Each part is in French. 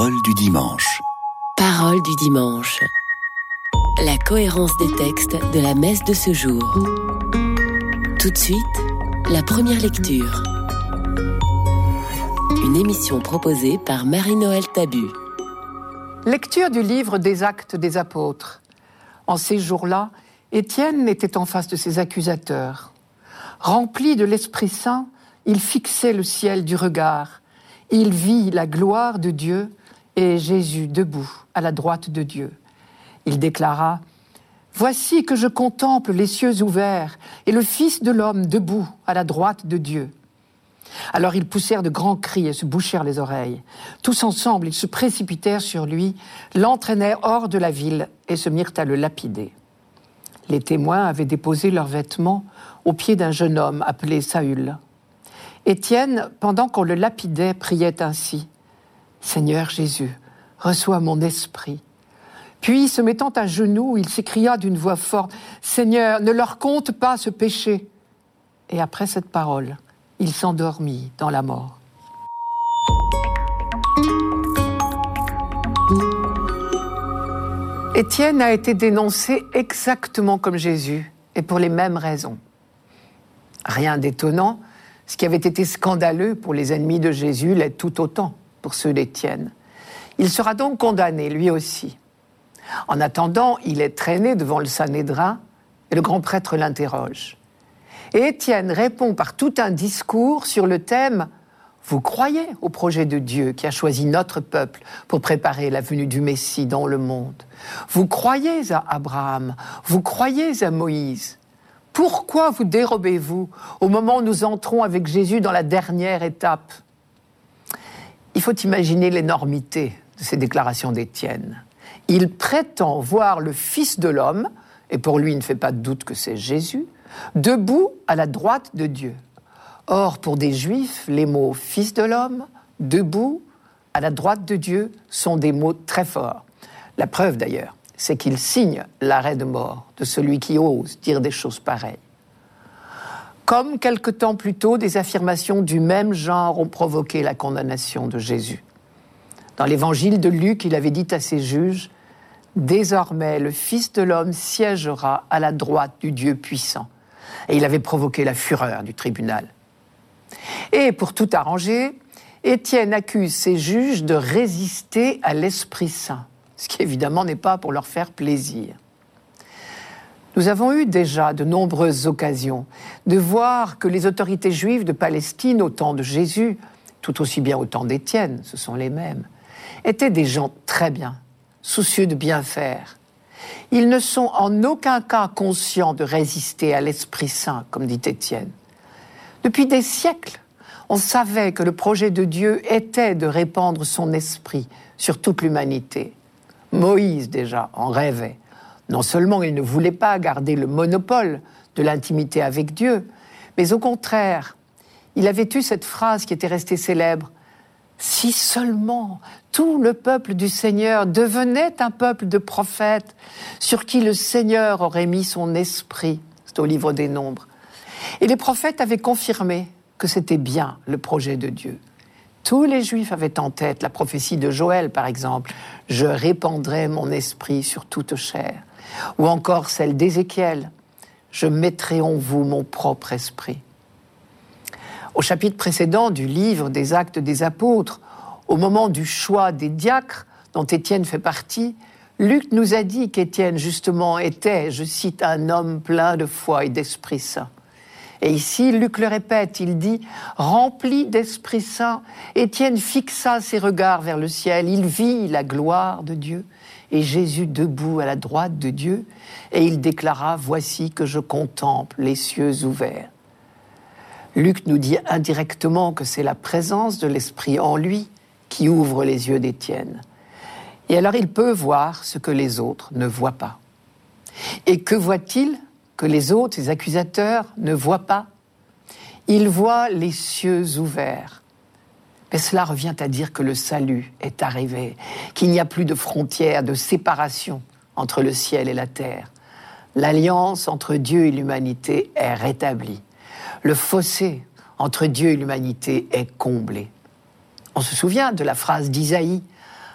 Parole du dimanche. Parole du dimanche. La cohérence des textes de la messe de ce jour. Tout de suite, la première lecture. Une émission proposée par Marie-Noël Tabu. Lecture du livre des actes des apôtres. En ces jours-là, Étienne était en face de ses accusateurs. Rempli de l'Esprit Saint, il fixait le ciel du regard. Il vit la gloire de Dieu et Jésus debout à la droite de Dieu. Il déclara Voici que je contemple les cieux ouverts et le Fils de l'homme debout à la droite de Dieu. Alors ils poussèrent de grands cris et se bouchèrent les oreilles. Tous ensemble, ils se précipitèrent sur lui, l'entraînèrent hors de la ville et se mirent à le lapider. Les témoins avaient déposé leurs vêtements au pied d'un jeune homme appelé Saül. Étienne, pendant qu'on le lapidait, priait ainsi Seigneur Jésus, reçois mon esprit. Puis, se mettant à genoux, il s'écria d'une voix forte Seigneur, ne leur compte pas ce péché. Et après cette parole, il s'endormit dans la mort. Étienne a été dénoncé exactement comme Jésus, et pour les mêmes raisons. Rien d'étonnant, ce qui avait été scandaleux pour les ennemis de Jésus l'est tout autant pour ceux d'Étienne. Il sera donc condamné, lui aussi. En attendant, il est traîné devant le Sanhédrin et le grand prêtre l'interroge. Et Étienne répond par tout un discours sur le thème Vous croyez au projet de Dieu qui a choisi notre peuple pour préparer la venue du Messie dans le monde Vous croyez à Abraham Vous croyez à Moïse pourquoi vous dérobez-vous au moment où nous entrons avec Jésus dans la dernière étape? Il faut imaginer l'énormité de ces déclarations d'Étienne. Il prétend voir le Fils de l'homme, et pour lui il ne fait pas de doute que c'est Jésus, debout à la droite de Dieu. Or, pour des Juifs, les mots Fils de l'homme, debout, à la droite de Dieu sont des mots très forts. La preuve d'ailleurs, c'est qu'il signe l'arrêt de mort de celui qui ose dire des choses pareilles. Comme quelque temps plus tôt, des affirmations du même genre ont provoqué la condamnation de Jésus. Dans l'évangile de Luc, il avait dit à ses juges, Désormais le Fils de l'homme siégera à la droite du Dieu puissant. Et il avait provoqué la fureur du tribunal. Et pour tout arranger, Étienne accuse ses juges de résister à l'Esprit Saint ce qui évidemment n'est pas pour leur faire plaisir. Nous avons eu déjà de nombreuses occasions de voir que les autorités juives de Palestine au temps de Jésus, tout aussi bien au temps d'Étienne, ce sont les mêmes, étaient des gens très bien, soucieux de bien faire. Ils ne sont en aucun cas conscients de résister à l'Esprit Saint, comme dit Étienne. Depuis des siècles, on savait que le projet de Dieu était de répandre son esprit sur toute l'humanité. Moïse déjà en rêvait. Non seulement il ne voulait pas garder le monopole de l'intimité avec Dieu, mais au contraire, il avait eu cette phrase qui était restée célèbre. Si seulement tout le peuple du Seigneur devenait un peuple de prophètes sur qui le Seigneur aurait mis son esprit. C'est au livre des Nombres. Et les prophètes avaient confirmé que c'était bien le projet de Dieu. Tous les Juifs avaient en tête la prophétie de Joël, par exemple, Je répandrai mon esprit sur toute chair, ou encore celle d'Ézéchiel, Je mettrai en vous mon propre esprit. Au chapitre précédent du livre des actes des apôtres, au moment du choix des diacres, dont Étienne fait partie, Luc nous a dit qu'Étienne, justement, était, je cite, un homme plein de foi et d'Esprit Saint. Et ici, Luc le répète, il dit, rempli d'Esprit Saint, Étienne fixa ses regards vers le ciel, il vit la gloire de Dieu et Jésus debout à la droite de Dieu, et il déclara, voici que je contemple les cieux ouverts. Luc nous dit indirectement que c'est la présence de l'Esprit en lui qui ouvre les yeux d'Étienne. Et alors il peut voir ce que les autres ne voient pas. Et que voit-il que les autres, les accusateurs, ne voient pas? Ils voient les cieux ouverts. Mais cela revient à dire que le salut est arrivé, qu'il n'y a plus de frontières, de séparation entre le ciel et la terre. L'alliance entre Dieu et l'humanité est rétablie. Le fossé entre Dieu et l'humanité est comblé. On se souvient de la phrase d'Isaïe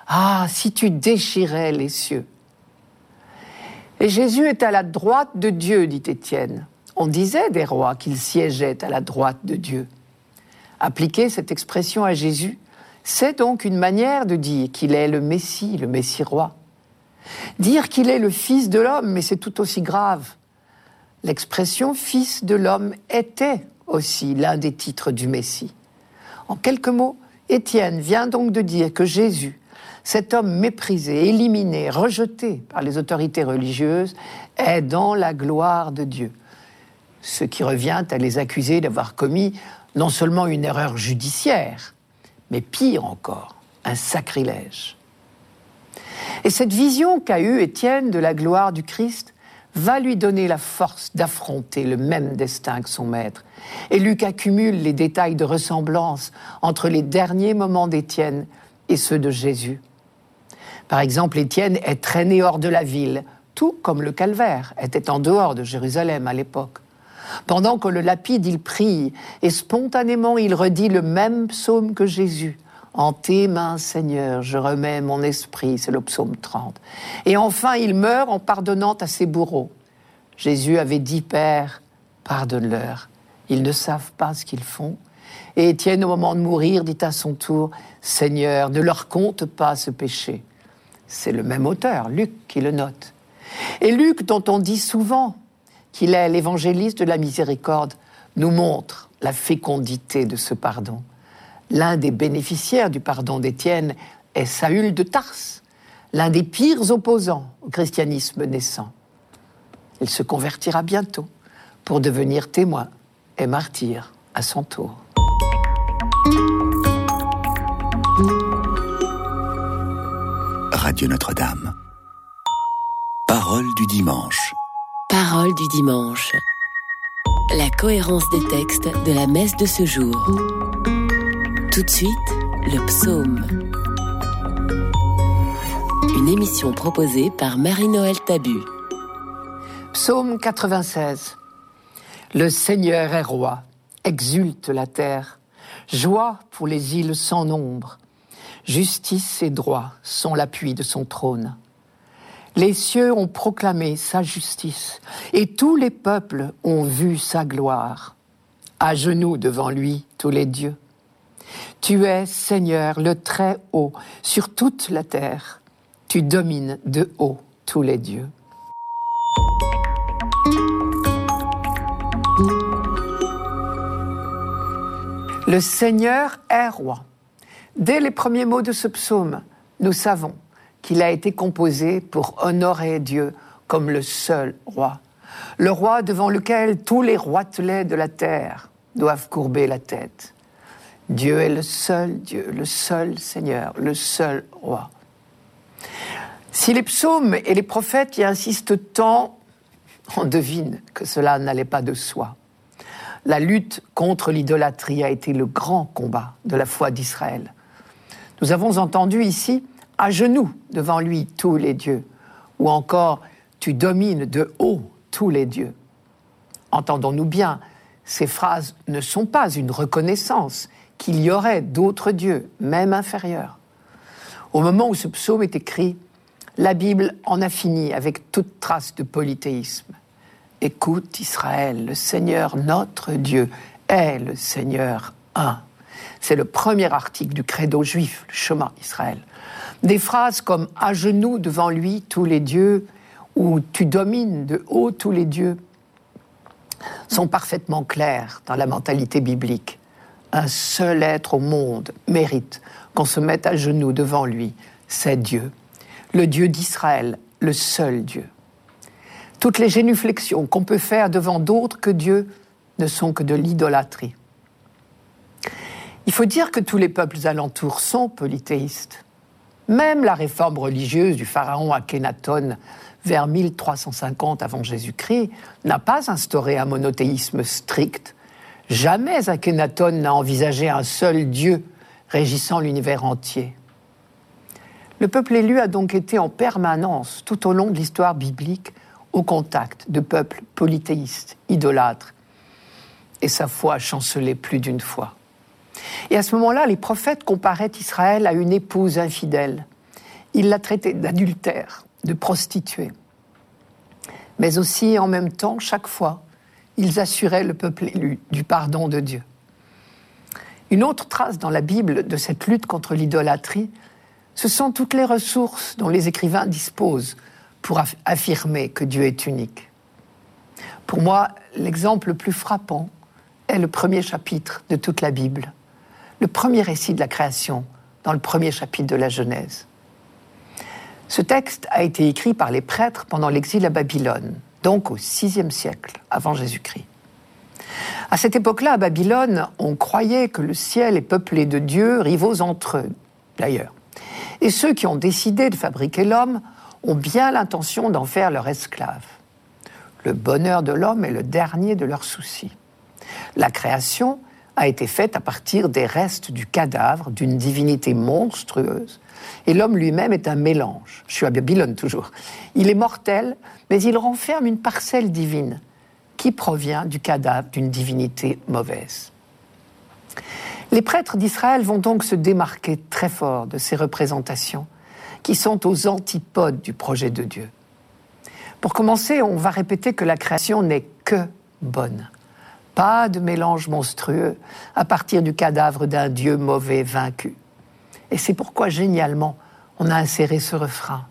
Ah, si tu déchirais les cieux. Et Jésus est à la droite de Dieu, dit Étienne. On disait des rois qu'ils siégeaient à la droite de Dieu. Appliquer cette expression à Jésus, c'est donc une manière de dire qu'il est le Messie, le Messie roi. Dire qu'il est le Fils de l'homme, mais c'est tout aussi grave. L'expression Fils de l'homme était aussi l'un des titres du Messie. En quelques mots, Étienne vient donc de dire que Jésus, cet homme méprisé, éliminé, rejeté par les autorités religieuses, est dans la gloire de Dieu. Ce qui revient à les accuser d'avoir commis non seulement une erreur judiciaire, mais pire encore, un sacrilège. Et cette vision qu'a eue Étienne de la gloire du Christ va lui donner la force d'affronter le même destin que son maître. Et Luc accumule les détails de ressemblance entre les derniers moments d'Étienne et ceux de Jésus. Par exemple, Étienne est traîné hors de la ville, tout comme le calvaire était en dehors de Jérusalem à l'époque. Pendant que le lapide, il prie, et spontanément il redit le même psaume que Jésus. En tes mains, Seigneur, je remets mon esprit, c'est le psaume 30. Et enfin, il meurt en pardonnant à ses bourreaux. Jésus avait dit, Père, pardonne-leur, ils ne savent pas ce qu'ils font. Et Étienne, au moment de mourir, dit à son tour, Seigneur, ne leur compte pas ce péché. C'est le même auteur, Luc, qui le note. Et Luc, dont on dit souvent qu'il est l'évangéliste de la miséricorde, nous montre la fécondité de ce pardon. L'un des bénéficiaires du pardon d'Étienne est Saül de Tarse, l'un des pires opposants au christianisme naissant. Il se convertira bientôt pour devenir témoin et martyr à son tour. Radio Notre-Dame. Parole du dimanche. Parole du dimanche. La cohérence des textes de la messe de ce jour. Tout de suite, le psaume. Une émission proposée par Marie-Noël Tabu. Psaume 96. Le Seigneur est roi, exulte la terre, joie pour les îles sans nombre. Justice et droit sont l'appui de son trône. Les cieux ont proclamé sa justice, et tous les peuples ont vu sa gloire. À genoux devant lui, tous les dieux. Tu es, Seigneur, le Très-Haut sur toute la terre. Tu domines de haut tous les dieux. Le Seigneur est roi. Dès les premiers mots de ce psaume, nous savons qu'il a été composé pour honorer Dieu comme le seul roi. Le roi devant lequel tous les roitelets de la terre doivent courber la tête. Dieu est le seul Dieu, le seul Seigneur, le seul roi. Si les psaumes et les prophètes y insistent tant, on devine que cela n'allait pas de soi. La lutte contre l'idolâtrie a été le grand combat de la foi d'Israël. Nous avons entendu ici à genoux devant lui tous les dieux, ou encore tu domines de haut tous les dieux. Entendons-nous bien, ces phrases ne sont pas une reconnaissance qu'il y aurait d'autres dieux, même inférieurs. Au moment où ce psaume est écrit, la Bible en a fini avec toute trace de polythéisme. Écoute Israël, le Seigneur notre Dieu est le Seigneur un. C'est le premier article du credo juif, le chemin Israël. Des phrases comme à genoux devant lui tous les dieux ou tu domines de haut tous les dieux sont parfaitement claires dans la mentalité biblique. Un seul être au monde mérite qu'on se mette à genoux devant lui, c'est Dieu, le Dieu d'Israël, le seul Dieu. Toutes les génuflexions qu'on peut faire devant d'autres que Dieu ne sont que de l'idolâtrie. Il faut dire que tous les peuples alentours sont polythéistes. Même la réforme religieuse du pharaon Akhenaton vers 1350 avant Jésus-Christ n'a pas instauré un monothéisme strict. Jamais Akhenaton n'a envisagé un seul Dieu régissant l'univers entier. Le peuple élu a donc été en permanence, tout au long de l'histoire biblique, au contact de peuples polythéistes, idolâtres, et sa foi chancelait plus d'une fois. Et à ce moment-là, les prophètes comparaient Israël à une épouse infidèle il la traitait d'adultère, de prostituée. Mais aussi, en même temps, chaque fois, ils assuraient le peuple élu du pardon de Dieu. Une autre trace dans la Bible de cette lutte contre l'idolâtrie, ce sont toutes les ressources dont les écrivains disposent pour affirmer que Dieu est unique. Pour moi, l'exemple le plus frappant est le premier chapitre de toute la Bible, le premier récit de la création dans le premier chapitre de la Genèse. Ce texte a été écrit par les prêtres pendant l'exil à Babylone, donc au VIe siècle avant Jésus-Christ. À cette époque-là, à Babylone, on croyait que le ciel est peuplé de dieux rivaux entre eux, d'ailleurs. Et ceux qui ont décidé de fabriquer l'homme ont bien l'intention d'en faire leur esclave. Le bonheur de l'homme est le dernier de leurs soucis. La création a été faite à partir des restes du cadavre d'une divinité monstrueuse. Et l'homme lui-même est un mélange. Je suis à Babylone toujours. Il est mortel, mais il renferme une parcelle divine qui provient du cadavre d'une divinité mauvaise. Les prêtres d'Israël vont donc se démarquer très fort de ces représentations qui sont aux antipodes du projet de Dieu. Pour commencer, on va répéter que la création n'est que bonne. Pas de mélange monstrueux à partir du cadavre d'un Dieu mauvais vaincu. Et c'est pourquoi, génialement, on a inséré ce refrain.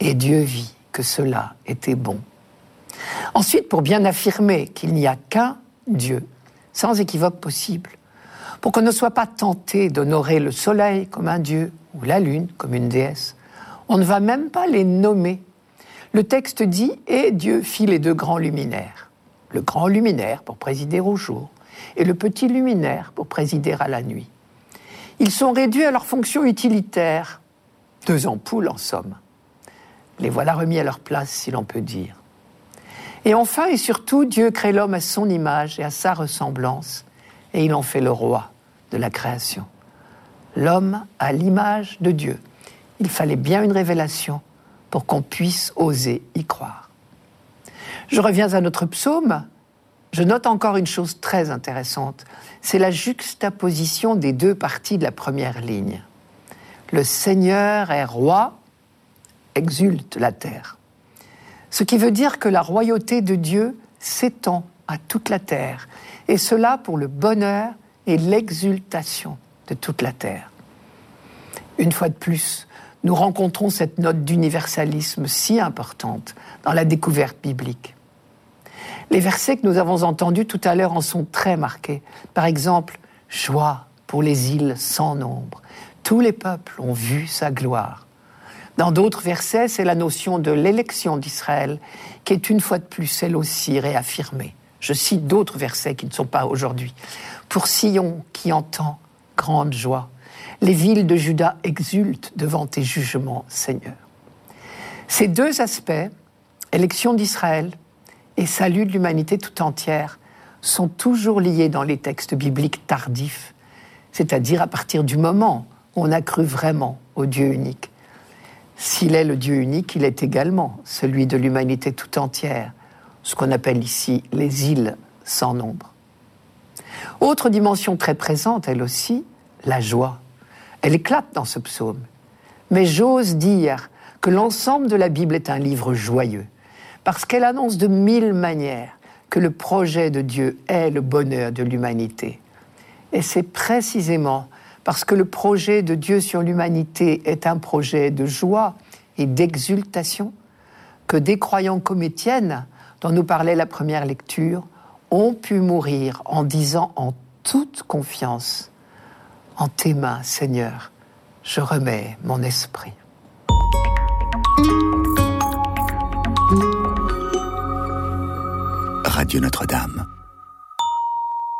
Et Dieu vit que cela était bon. Ensuite, pour bien affirmer qu'il n'y a qu'un Dieu, sans équivoque possible, pour qu'on ne soit pas tenté d'honorer le soleil comme un dieu ou la lune comme une déesse, on ne va même pas les nommer. Le texte dit Et Dieu fit les deux grands luminaires le grand luminaire pour présider au jour et le petit luminaire pour présider à la nuit. Ils sont réduits à leur fonction utilitaire, deux ampoules en somme. Les voilà remis à leur place, si l'on peut dire. Et enfin et surtout, Dieu crée l'homme à son image et à sa ressemblance, et il en fait le roi de la création. L'homme à l'image de Dieu. Il fallait bien une révélation pour qu'on puisse oser y croire. Je reviens à notre psaume. Je note encore une chose très intéressante. C'est la juxtaposition des deux parties de la première ligne. Le Seigneur est roi, exulte la terre. Ce qui veut dire que la royauté de Dieu s'étend à toute la terre, et cela pour le bonheur et l'exultation de toute la terre. Une fois de plus, nous rencontrons cette note d'universalisme si importante dans la découverte biblique. Les versets que nous avons entendus tout à l'heure en sont très marqués. Par exemple, joie pour les îles sans nombre. Tous les peuples ont vu sa gloire. Dans d'autres versets, c'est la notion de l'élection d'Israël qui est une fois de plus, elle aussi, réaffirmée. Je cite d'autres versets qui ne sont pas aujourd'hui. Pour Sion qui entend grande joie, les villes de Juda exultent devant tes jugements, Seigneur. Ces deux aspects, élection d'Israël et salut de l'humanité tout entière, sont toujours liés dans les textes bibliques tardifs, c'est-à-dire à partir du moment où on a cru vraiment au Dieu unique. S'il est le Dieu unique, il est également celui de l'humanité tout entière, ce qu'on appelle ici les îles sans nombre. Autre dimension très présente, elle aussi, la joie. Elle éclate dans ce psaume. Mais j'ose dire que l'ensemble de la Bible est un livre joyeux, parce qu'elle annonce de mille manières que le projet de Dieu est le bonheur de l'humanité. Et c'est précisément parce que le projet de Dieu sur l'humanité est un projet de joie et d'exultation que des croyants comme Étienne, dont nous parlait la première lecture, ont pu mourir en disant en toute confiance en tes mains, Seigneur, je remets mon esprit. Radio Notre-Dame.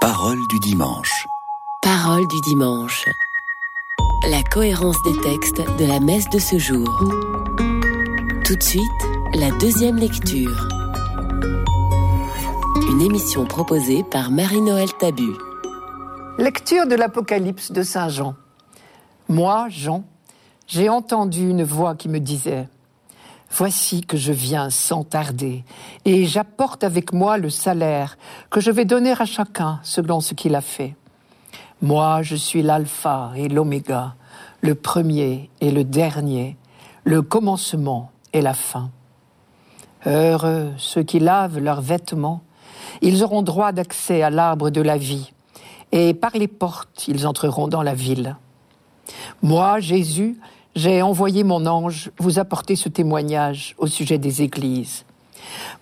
Parole du dimanche. Parole du dimanche. La cohérence des textes de la messe de ce jour. Tout de suite, la deuxième lecture. Une émission proposée par Marie-Noël Tabu. Lecture de l'Apocalypse de Saint Jean. Moi, Jean, j'ai entendu une voix qui me disait Voici que je viens sans tarder, et j'apporte avec moi le salaire que je vais donner à chacun selon ce qu'il a fait. Moi, je suis l'alpha et l'oméga, le premier et le dernier, le commencement et la fin. Heureux ceux qui lavent leurs vêtements, ils auront droit d'accès à l'arbre de la vie, et par les portes ils entreront dans la ville. Moi, Jésus, j'ai envoyé mon ange vous apporter ce témoignage au sujet des églises.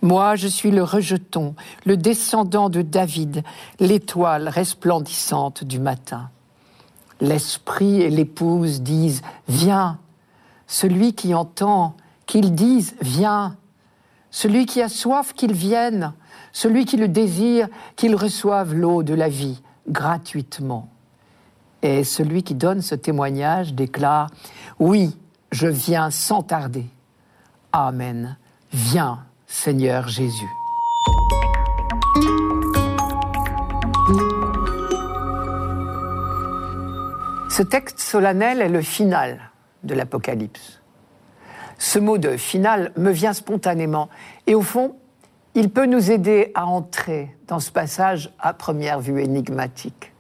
Moi, je suis le rejeton, le descendant de David, l'étoile resplendissante du matin. L'esprit et l'épouse disent Viens. Celui qui entend, qu'il dise Viens. Celui qui a soif, qu'il vienne. Celui qui le désire, qu'il reçoive l'eau de la vie gratuitement. Et celui qui donne ce témoignage déclare Oui, je viens sans tarder. Amen. Viens, Seigneur Jésus. Ce texte solennel est le final de l'Apocalypse. Ce mot de final me vient spontanément et au fond, il peut nous aider à entrer dans ce passage à première vue énigmatique.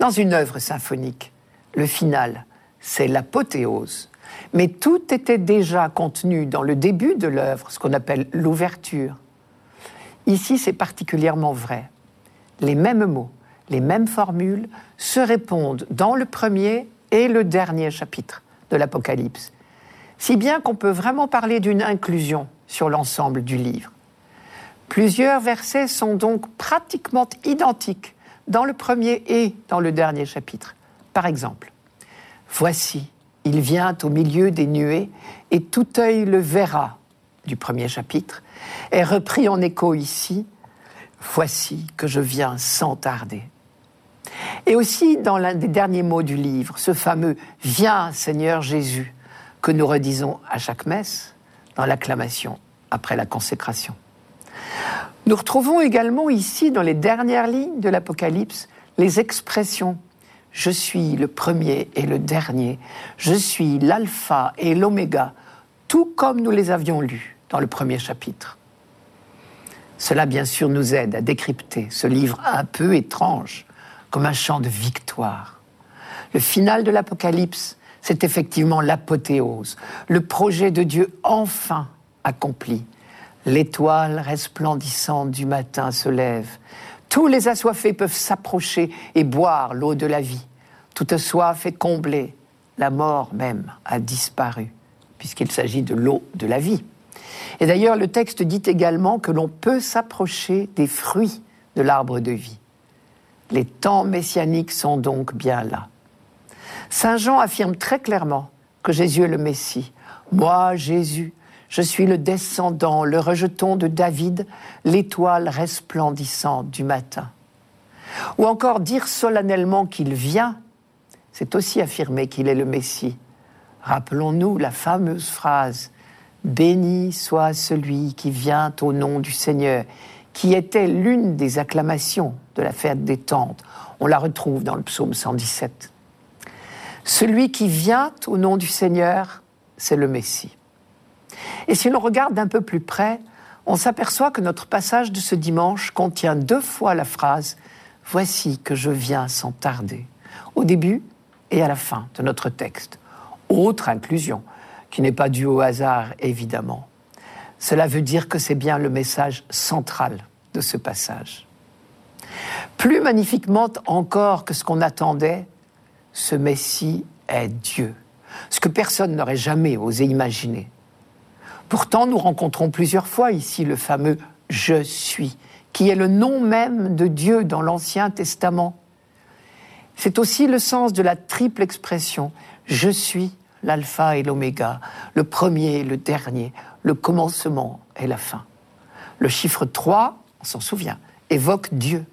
Dans une œuvre symphonique, le final, c'est l'apothéose. Mais tout était déjà contenu dans le début de l'œuvre, ce qu'on appelle l'ouverture. Ici, c'est particulièrement vrai. Les mêmes mots, les mêmes formules se répondent dans le premier et le dernier chapitre de l'Apocalypse, si bien qu'on peut vraiment parler d'une inclusion sur l'ensemble du livre. Plusieurs versets sont donc pratiquement identiques dans le premier et dans le dernier chapitre. Par exemple, Voici, il vient au milieu des nuées, et tout œil le verra, du premier chapitre, est repris en écho ici, Voici que je viens sans tarder. Et aussi dans l'un des derniers mots du livre, ce fameux Viens Seigneur Jésus, que nous redisons à chaque messe dans l'acclamation après la consécration. Nous retrouvons également ici, dans les dernières lignes de l'Apocalypse, les expressions Je suis le premier et le dernier, je suis l'alpha et l'oméga, tout comme nous les avions lus dans le premier chapitre. Cela, bien sûr, nous aide à décrypter ce livre un peu étrange, comme un chant de victoire. Le final de l'Apocalypse, c'est effectivement l'apothéose, le projet de Dieu enfin accompli, L'étoile resplendissante du matin se lève. Tous les assoiffés peuvent s'approcher et boire l'eau de la vie. Toute soif est comblée. La mort même a disparu, puisqu'il s'agit de l'eau de la vie. Et d'ailleurs, le texte dit également que l'on peut s'approcher des fruits de l'arbre de vie. Les temps messianiques sont donc bien là. Saint Jean affirme très clairement que Jésus est le Messie. Moi, Jésus, je suis le descendant, le rejeton de David, l'étoile resplendissante du matin. Ou encore dire solennellement qu'il vient, c'est aussi affirmer qu'il est le Messie. Rappelons-nous la fameuse phrase Béni soit celui qui vient au nom du Seigneur, qui était l'une des acclamations de la fête des tentes. On la retrouve dans le psaume 117. Celui qui vient au nom du Seigneur, c'est le Messie. Et si l'on regarde d'un peu plus près, on s'aperçoit que notre passage de ce dimanche contient deux fois la phrase Voici que je viens sans tarder, au début et à la fin de notre texte. Autre inclusion, qui n'est pas due au hasard, évidemment. Cela veut dire que c'est bien le message central de ce passage. Plus magnifiquement encore que ce qu'on attendait, ce Messie est Dieu, ce que personne n'aurait jamais osé imaginer. Pourtant, nous rencontrons plusieurs fois ici le fameux Je suis, qui est le nom même de Dieu dans l'Ancien Testament. C'est aussi le sens de la triple expression Je suis l'alpha et l'oméga, le premier et le dernier, le commencement et la fin. Le chiffre 3, on s'en souvient, évoque Dieu.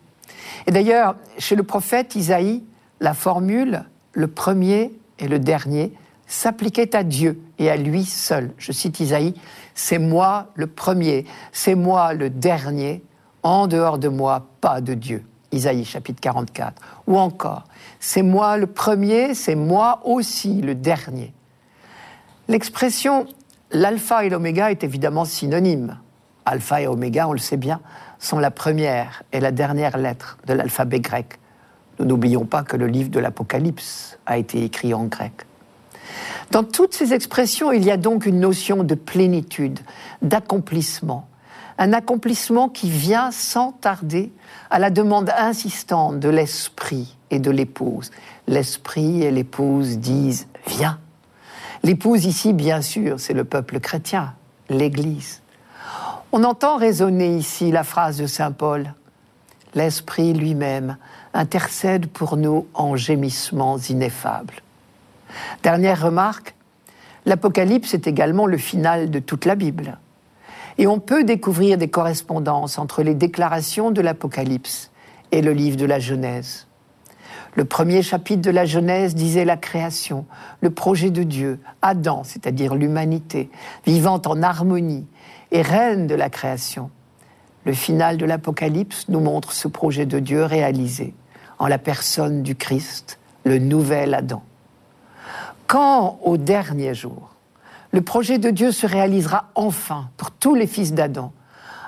Et d'ailleurs, chez le prophète Isaïe, la formule le premier et le dernier s'appliquait à Dieu et à lui seul. Je cite Isaïe, c'est moi le premier, c'est moi le dernier, en dehors de moi, pas de Dieu. Isaïe chapitre 44. Ou encore, c'est moi le premier, c'est moi aussi le dernier. L'expression l'alpha et l'oméga est évidemment synonyme. Alpha et oméga, on le sait bien, sont la première et la dernière lettre de l'alphabet grec. Nous n'oublions pas que le livre de l'Apocalypse a été écrit en grec. Dans toutes ces expressions, il y a donc une notion de plénitude, d'accomplissement. Un accomplissement qui vient sans tarder à la demande insistante de l'esprit et de l'épouse. L'esprit et l'épouse disent Viens. L'épouse ici, bien sûr, c'est le peuple chrétien, l'Église. On entend résonner ici la phrase de Saint Paul. L'Esprit lui-même intercède pour nous en gémissements ineffables. Dernière remarque, l'Apocalypse est également le final de toute la Bible. Et on peut découvrir des correspondances entre les déclarations de l'Apocalypse et le livre de la Genèse. Le premier chapitre de la Genèse disait la création, le projet de Dieu, Adam, c'est-à-dire l'humanité, vivant en harmonie et reine de la création. Le final de l'Apocalypse nous montre ce projet de Dieu réalisé en la personne du Christ, le nouvel Adam. Quand, au dernier jour, le projet de Dieu se réalisera enfin pour tous les fils d'Adam,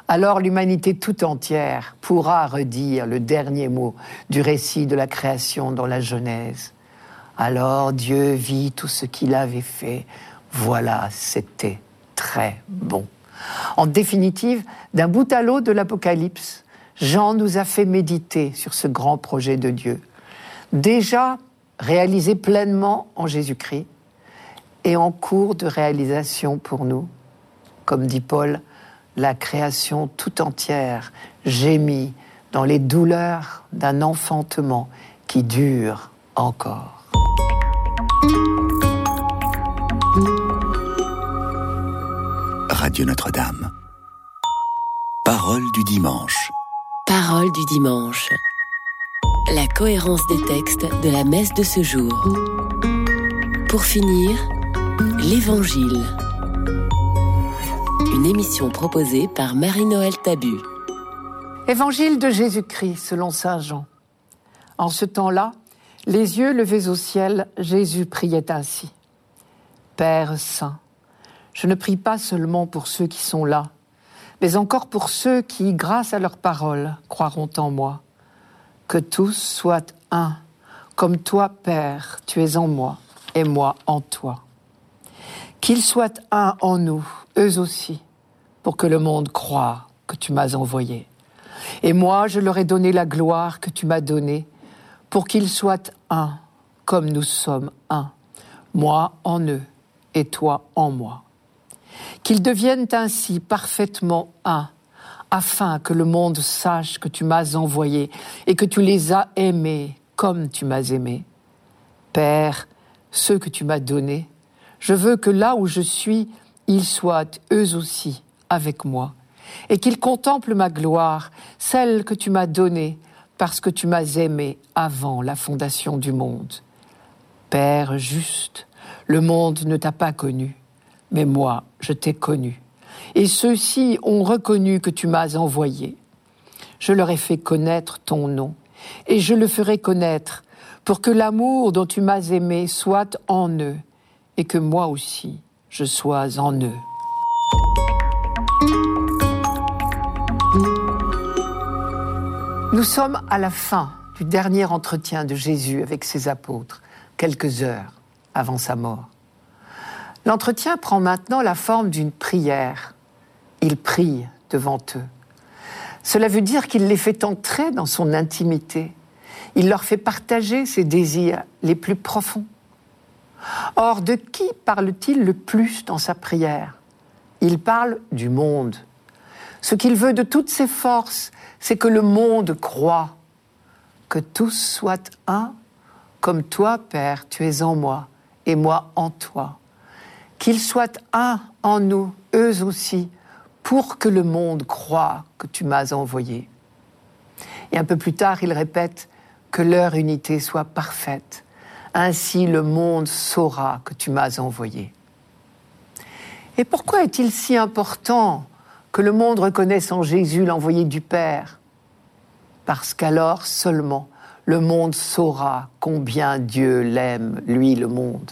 alors l'humanité tout entière pourra redire le dernier mot du récit de la création dans la Genèse. Alors Dieu vit tout ce qu'il avait fait. Voilà, c'était très bon. En définitive, d'un bout à l'autre de l'Apocalypse, Jean nous a fait méditer sur ce grand projet de Dieu. Déjà réalisé pleinement en Jésus-Christ et en cours de réalisation pour nous. Comme dit Paul, la création tout entière gémit dans les douleurs d'un enfantement qui dure encore. Radio Notre-Dame. Parole du dimanche. Parole du dimanche la cohérence des textes de la messe de ce jour. Pour finir, l'Évangile. Une émission proposée par Marie-Noël Tabu. Évangile de Jésus-Christ selon Saint Jean. En ce temps-là, les yeux levés au ciel, Jésus priait ainsi. Père Saint, je ne prie pas seulement pour ceux qui sont là, mais encore pour ceux qui, grâce à leur parole, croiront en moi que tous soient un, comme toi, Père, tu es en moi et moi en toi. Qu'ils soient un en nous, eux aussi, pour que le monde croie que tu m'as envoyé. Et moi, je leur ai donné la gloire que tu m'as donnée, pour qu'ils soient un, comme nous sommes un, moi en eux et toi en moi. Qu'ils deviennent ainsi parfaitement un, afin que le monde sache que tu m'as envoyé et que tu les as aimés comme tu m'as aimé. Père, ceux que tu m'as donnés, je veux que là où je suis, ils soient eux aussi avec moi, et qu'ils contemplent ma gloire, celle que tu m'as donnée, parce que tu m'as aimé avant la fondation du monde. Père juste, le monde ne t'a pas connu, mais moi je t'ai connu et ceux-ci ont reconnu que tu m'as envoyé. Je leur ai fait connaître ton nom, et je le ferai connaître, pour que l'amour dont tu m'as aimé soit en eux, et que moi aussi je sois en eux. Nous sommes à la fin du dernier entretien de Jésus avec ses apôtres, quelques heures avant sa mort. L'entretien prend maintenant la forme d'une prière. Il prie devant eux. Cela veut dire qu'il les fait entrer dans son intimité. Il leur fait partager ses désirs les plus profonds. Or, de qui parle-t-il le plus dans sa prière? Il parle du monde. Ce qu'il veut de toutes ses forces, c'est que le monde croit, que tous soient un, comme toi, Père, tu es en moi, et moi en toi qu'ils soient un en nous, eux aussi, pour que le monde croie que tu m'as envoyé. Et un peu plus tard, il répète que leur unité soit parfaite. Ainsi le monde saura que tu m'as envoyé. Et pourquoi est-il si important que le monde reconnaisse en Jésus l'envoyé du Père? Parce qu'alors seulement le monde saura combien Dieu l'aime, lui le monde.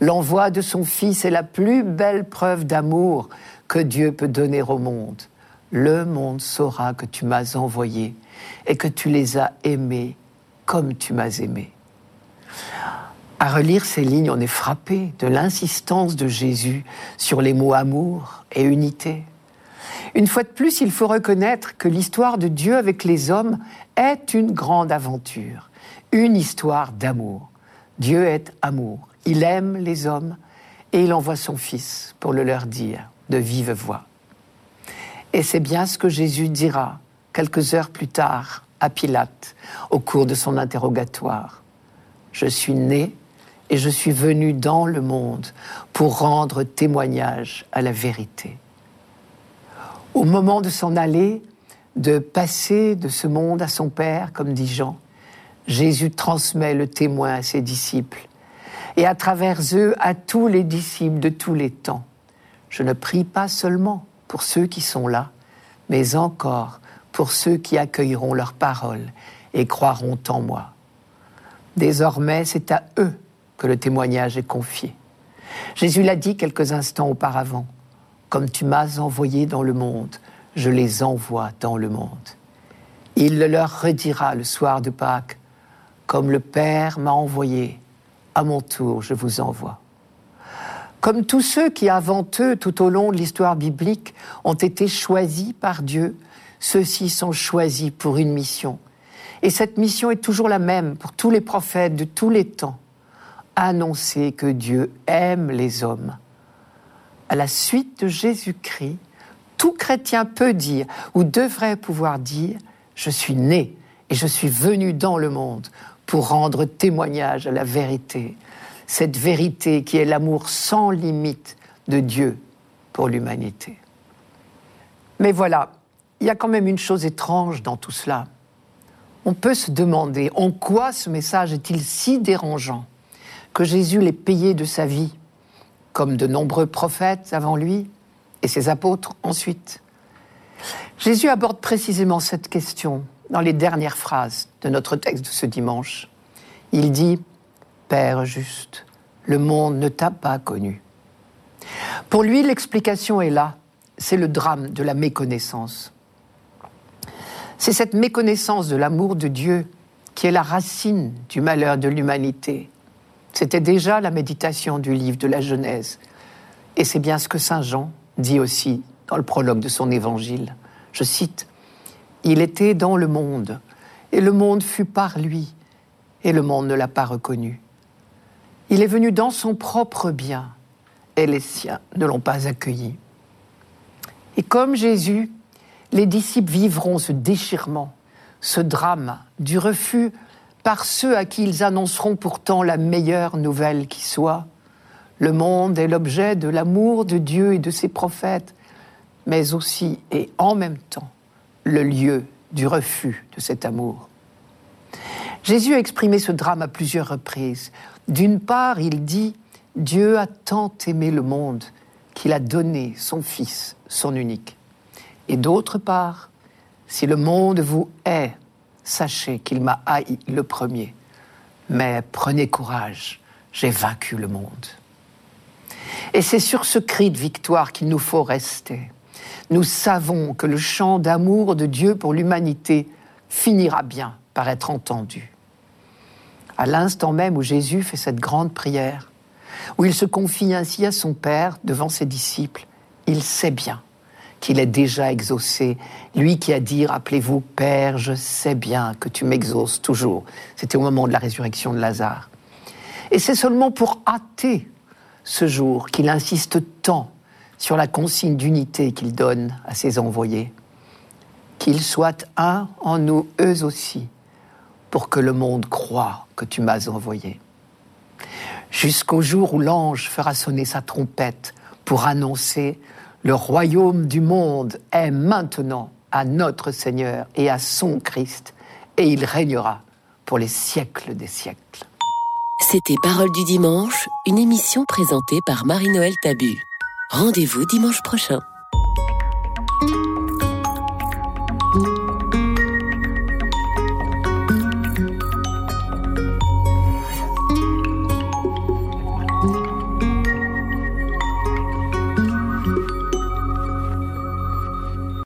L'envoi de son Fils est la plus belle preuve d'amour que Dieu peut donner au monde. Le monde saura que tu m'as envoyé et que tu les as aimés comme tu m'as aimé. À relire ces lignes, on est frappé de l'insistance de Jésus sur les mots amour et unité. Une fois de plus, il faut reconnaître que l'histoire de Dieu avec les hommes est une grande aventure, une histoire d'amour. Dieu est amour. Il aime les hommes et il envoie son Fils pour le leur dire de vive voix. Et c'est bien ce que Jésus dira quelques heures plus tard à Pilate au cours de son interrogatoire. Je suis né et je suis venu dans le monde pour rendre témoignage à la vérité. Au moment de s'en aller, de passer de ce monde à son Père, comme dit Jean, Jésus transmet le témoin à ses disciples et à travers eux à tous les disciples de tous les temps. Je ne prie pas seulement pour ceux qui sont là, mais encore pour ceux qui accueilleront leurs paroles et croiront en moi. Désormais, c'est à eux que le témoignage est confié. Jésus l'a dit quelques instants auparavant. Comme tu m'as envoyé dans le monde, je les envoie dans le monde. Il le leur redira le soir de Pâques. Comme le Père m'a envoyé, à mon tour je vous envoie. Comme tous ceux qui, avant eux, tout au long de l'histoire biblique, ont été choisis par Dieu, ceux-ci sont choisis pour une mission. Et cette mission est toujours la même pour tous les prophètes de tous les temps. Annoncer que Dieu aime les hommes. À la suite de Jésus-Christ, tout chrétien peut dire ou devrait pouvoir dire, je suis né et je suis venu dans le monde pour rendre témoignage à la vérité, cette vérité qui est l'amour sans limite de Dieu pour l'humanité. Mais voilà, il y a quand même une chose étrange dans tout cela. On peut se demander en quoi ce message est-il si dérangeant que Jésus l'ait payé de sa vie, comme de nombreux prophètes avant lui et ses apôtres ensuite. Jésus aborde précisément cette question dans les dernières phrases de notre texte de ce dimanche. Il dit Père juste, le monde ne t'a pas connu. Pour lui, l'explication est là. C'est le drame de la méconnaissance. C'est cette méconnaissance de l'amour de Dieu qui est la racine du malheur de l'humanité. C'était déjà la méditation du livre de la Genèse. Et c'est bien ce que Saint Jean dit aussi dans le prologue de son évangile. Je cite, Il était dans le monde, et le monde fut par lui, et le monde ne l'a pas reconnu. Il est venu dans son propre bien, et les siens ne l'ont pas accueilli. Et comme Jésus, les disciples vivront ce déchirement, ce drame du refus par ceux à qui ils annonceront pourtant la meilleure nouvelle qui soit. Le monde est l'objet de l'amour de Dieu et de ses prophètes, mais aussi et en même temps le lieu du refus de cet amour. Jésus a exprimé ce drame à plusieurs reprises. D'une part, il dit Dieu a tant aimé le monde qu'il a donné son Fils, son unique. Et d'autre part, si le monde vous hait, sachez qu'il m'a haï le premier. Mais prenez courage, j'ai vaincu le monde. Et c'est sur ce cri de victoire qu'il nous faut rester. Nous savons que le chant d'amour de Dieu pour l'humanité finira bien par être entendu. À l'instant même où Jésus fait cette grande prière, où il se confie ainsi à son Père devant ses disciples, il sait bien qu'il est déjà exaucé. Lui qui a dit, rappelez-vous, Père, je sais bien que tu m'exauces toujours. C'était au moment de la résurrection de Lazare. Et c'est seulement pour hâter ce jour qu'il insiste tant sur la consigne d'unité qu'il donne à ses envoyés. Qu'ils soient un en nous, eux aussi, pour que le monde croie que tu m'as envoyé. Jusqu'au jour où l'ange fera sonner sa trompette pour annoncer le royaume du monde est maintenant à notre Seigneur et à son Christ, et il régnera pour les siècles des siècles. C'était Parole du dimanche, une émission présentée par Marie-Noël Tabu. Rendez-vous dimanche prochain.